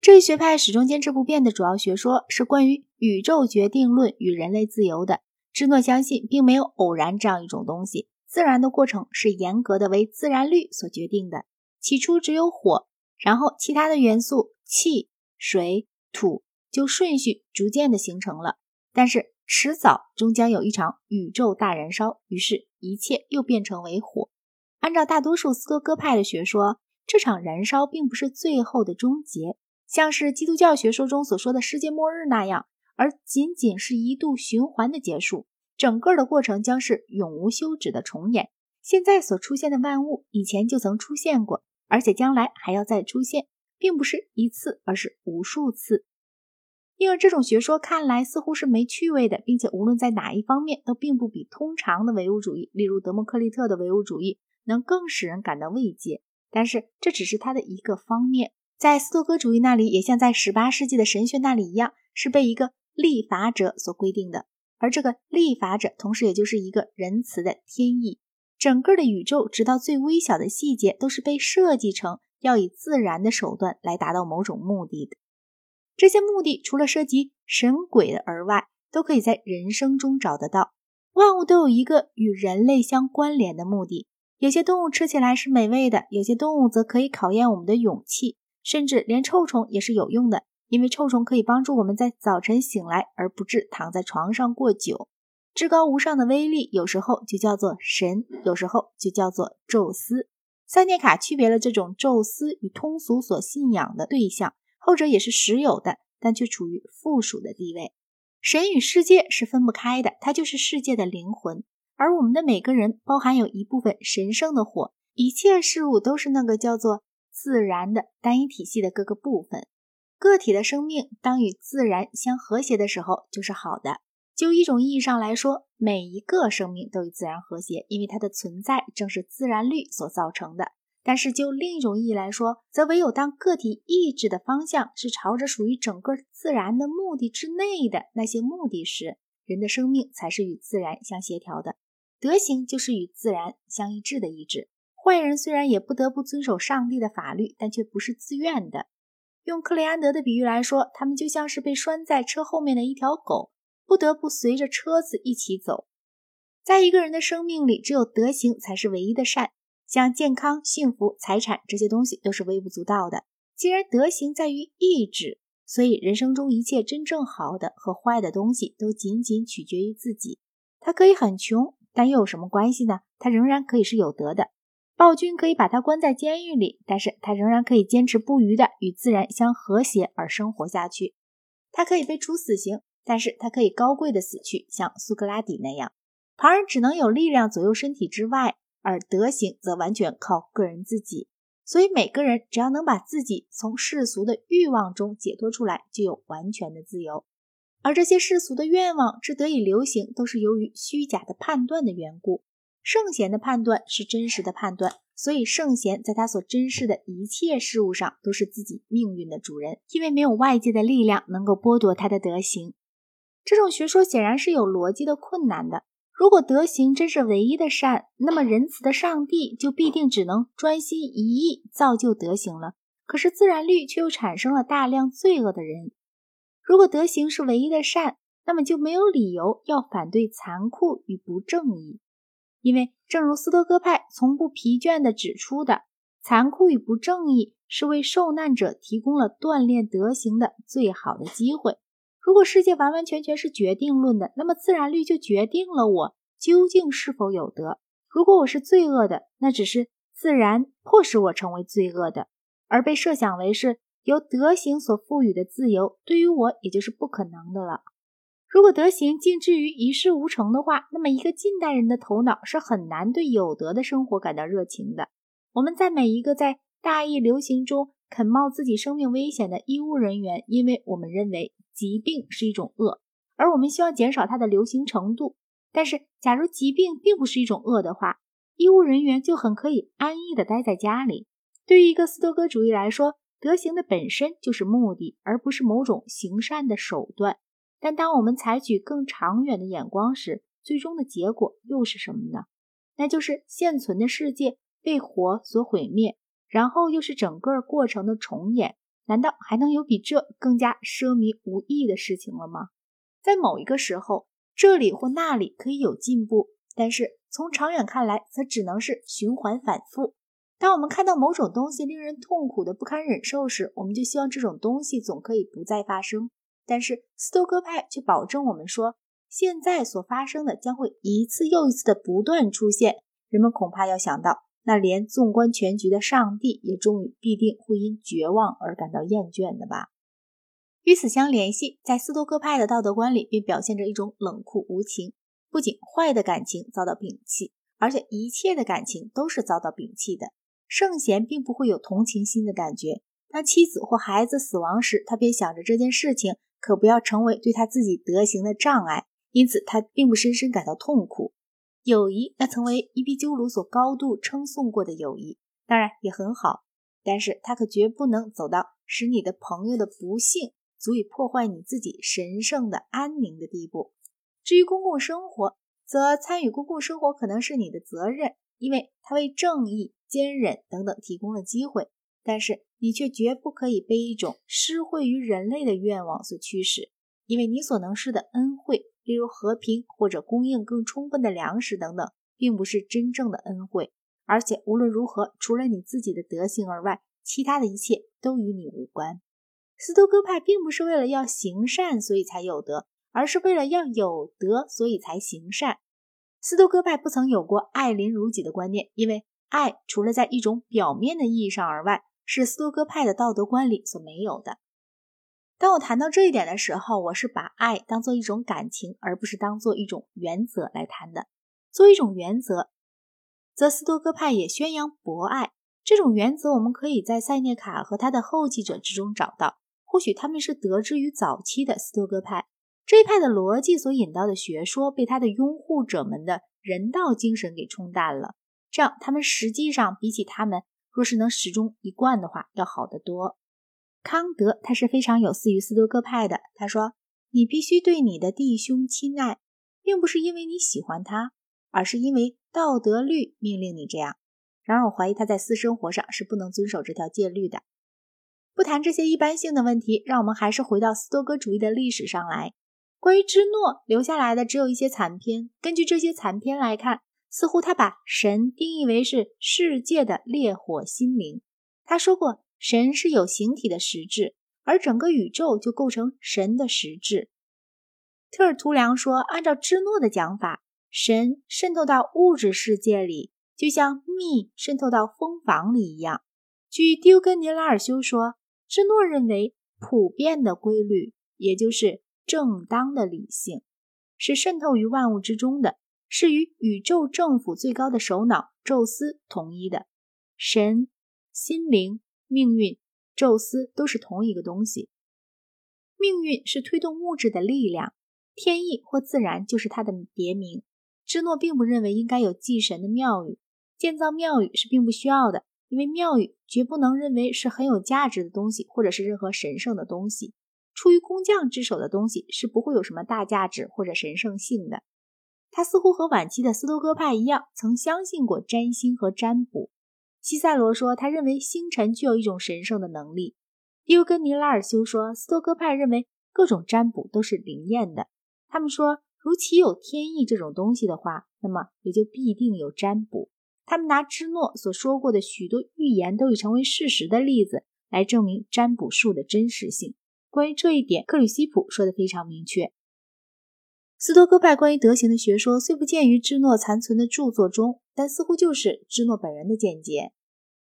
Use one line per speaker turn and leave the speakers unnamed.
这一学派始终坚持不变的主要学说是关于宇宙决定论与人类自由的。芝诺相信，并没有偶然这样一种东西，自然的过程是严格的为自然律所决定的。起初只有火，然后其他的元素气、水、土就顺序逐渐的形成了。但是迟早终将有一场宇宙大燃烧，于是，一切又变成为火。按照大多数斯多哥派的学说，这场燃烧并不是最后的终结，像是基督教学说中所说的世界末日那样，而仅仅是一度循环的结束。整个的过程将是永无休止的重演。现在所出现的万物，以前就曾出现过，而且将来还要再出现，并不是一次，而是无数次。因而，这种学说看来似乎是没趣味的，并且无论在哪一方面，都并不比通常的唯物主义，例如德谟克利特的唯物主义，能更使人感到慰藉。但是，这只是它的一个方面。在斯多葛主义那里，也像在18世纪的神学那里一样，是被一个立法者所规定的。而这个立法者，同时也就是一个仁慈的天意。整个的宇宙，直到最微小的细节，都是被设计成要以自然的手段来达到某种目的的。这些目的除了涉及神鬼的而外，都可以在人生中找得到。万物都有一个与人类相关联的目的。有些动物吃起来是美味的，有些动物则可以考验我们的勇气，甚至连臭虫也是有用的，因为臭虫可以帮助我们在早晨醒来而不致躺在床上过久。至高无上的威力，有时候就叫做神，有时候就叫做宙斯。塞涅卡区别了这种宙斯与通俗所信仰的对象。后者也是实有的，但却处于附属的地位。神与世界是分不开的，它就是世界的灵魂。而我们的每个人包含有一部分神圣的火，一切事物都是那个叫做自然的单一体系的各个部分。个体的生命当与自然相和谐的时候，就是好的。就一种意义上来说，每一个生命都与自然和谐，因为它的存在正是自然律所造成的。但是就另一种意义来说，则唯有当个体意志的方向是朝着属于整个自然的目的之内的那些目的时，人的生命才是与自然相协调的。德行就是与自然相一致的意志。坏人虽然也不得不遵守上帝的法律，但却不是自愿的。用克雷安德的比喻来说，他们就像是被拴在车后面的一条狗，不得不随着车子一起走。在一个人的生命里，只有德行才是唯一的善。像健康、幸福、财产这些东西都是微不足道的。既然德行在于意志，所以人生中一切真正好的和坏的东西都仅仅取决于自己。他可以很穷，但又有什么关系呢？他仍然可以是有德的。暴君可以把他关在监狱里，但是他仍然可以坚持不渝的与自然相和谐而生活下去。他可以被处死刑，但是他可以高贵的死去，像苏格拉底那样。旁人只能有力量左右身体之外。而德行则完全靠个人自己，所以每个人只要能把自己从世俗的欲望中解脱出来，就有完全的自由。而这些世俗的愿望之得以流行，都是由于虚假的判断的缘故。圣贤的判断是真实的判断，所以圣贤在他所珍视的一切事物上都是自己命运的主人，因为没有外界的力量能够剥夺他的德行。这种学说显然是有逻辑的困难的。如果德行真是唯一的善，那么仁慈的上帝就必定只能专心一意造就德行了。可是自然律却又产生了大量罪恶的人。如果德行是唯一的善，那么就没有理由要反对残酷与不正义，因为正如斯多哥派从不疲倦地指出的，残酷与不正义是为受难者提供了锻炼德行的最好的机会。如果世界完完全全是决定论的，那么自然律就决定了我究竟是否有德。如果我是罪恶的，那只是自然迫使我成为罪恶的，而被设想为是由德行所赋予的自由，对于我也就是不可能的了。如果德行尽至于一事无成的话，那么一个近代人的头脑是很难对有德的生活感到热情的。我们在每一个在大义流行中肯冒自己生命危险的医务人员，因为我们认为。疾病是一种恶，而我们希望减少它的流行程度。但是，假如疾病并不是一种恶的话，医务人员就很可以安逸地待在家里。对于一个斯多哥主义来说，德行的本身就是目的，而不是某种行善的手段。但当我们采取更长远的眼光时，最终的结果又是什么呢？那就是现存的世界被火所毁灭，然后又是整个过程的重演。难道还能有比这更加奢靡无益的事情了吗？在某一个时候，这里或那里可以有进步，但是从长远看来，则只能是循环反复。当我们看到某种东西令人痛苦的不堪忍受时，我们就希望这种东西总可以不再发生。但是斯多克派却保证我们说，现在所发生的将会一次又一次的不断出现。人们恐怕要想到，那连纵观全局的上帝也终于必定会因绝望而感到厌倦的吧？与此相联系，在斯多克派的道德观里，便表现着一种冷酷无情。不仅坏的感情遭到摒弃，而且一切的感情都是遭到摒弃的。圣贤并不会有同情心的感觉。当妻子或孩子死亡时，他便想着这件事情可不要成为对他自己德行的障碍，因此他并不深深感到痛苦。友谊，那曾为伊壁鸠鲁所高度称颂过的友谊，当然也很好，但是他可绝不能走到使你的朋友的不幸足以破坏你自己神圣的安宁的地步。至于公共生活，则参与公共生活可能是你的责任，因为它为正义。坚忍等等提供了机会，但是你却绝不可以被一种施惠于人类的愿望所驱使，因为你所能施的恩惠，例如和平或者供应更充分的粮食等等，并不是真正的恩惠。而且无论如何，除了你自己的德行而外，其他的一切都与你无关。斯多哥派并不是为了要行善所以才有德，而是为了要有德所以才行善。斯多哥派不曾有过爱邻如己的观念，因为。爱除了在一种表面的意义上而外，是斯多葛派的道德观里所没有的。当我谈到这一点的时候，我是把爱当做一种感情，而不是当做一种原则来谈的。作为一种原则，则斯多葛派也宣扬博爱。这种原则，我们可以在塞涅卡和他的后继者之中找到。或许他们是得之于早期的斯多葛派这一派的逻辑所引到的学说，被他的拥护者们的人道精神给冲淡了。这样，他们实际上比起他们若是能始终一贯的话，要好得多。康德他是非常有似于斯多葛派的。他说：“你必须对你的弟兄亲爱，并不是因为你喜欢他，而是因为道德律命令你这样。”然而，我怀疑他在私生活上是不能遵守这条戒律的。不谈这些一般性的问题，让我们还是回到斯多葛主义的历史上来。关于芝诺留下来的只有一些残篇。根据这些残篇来看。似乎他把神定义为是世界的烈火心灵。他说过，神是有形体的实质，而整个宇宙就构成神的实质。特尔图良说，按照芝诺的讲法，神渗透到物质世界里，就像蜜渗透到蜂房里一样。据丢根尼拉尔修说，芝诺认为普遍的规律，也就是正当的理性，是渗透于万物之中的。是与宇宙政府最高的首脑宙斯统一的神、心灵、命运，宙斯都是同一个东西。命运是推动物质的力量，天意或自然就是它的别名。芝诺并不认为应该有祭神的庙宇，建造庙宇是并不需要的，因为庙宇绝不能认为是很有价值的东西，或者是任何神圣的东西。出于工匠之手的东西是不会有什么大价值或者神圣性的。他似乎和晚期的斯多哥派一样，曾相信过占星和占卜。西塞罗说，他认为星辰具有一种神圣的能力。迪欧根尼拉尔修说，斯多哥派认为各种占卜都是灵验的。他们说，如其有天意这种东西的话，那么也就必定有占卜。他们拿芝诺所说过的许多预言都已成为事实的例子来证明占卜术的真实性。关于这一点，克里希普说的非常明确。斯多葛派关于德行的学说虽不见于芝诺残存的著作中，但似乎就是芝诺本人的见解。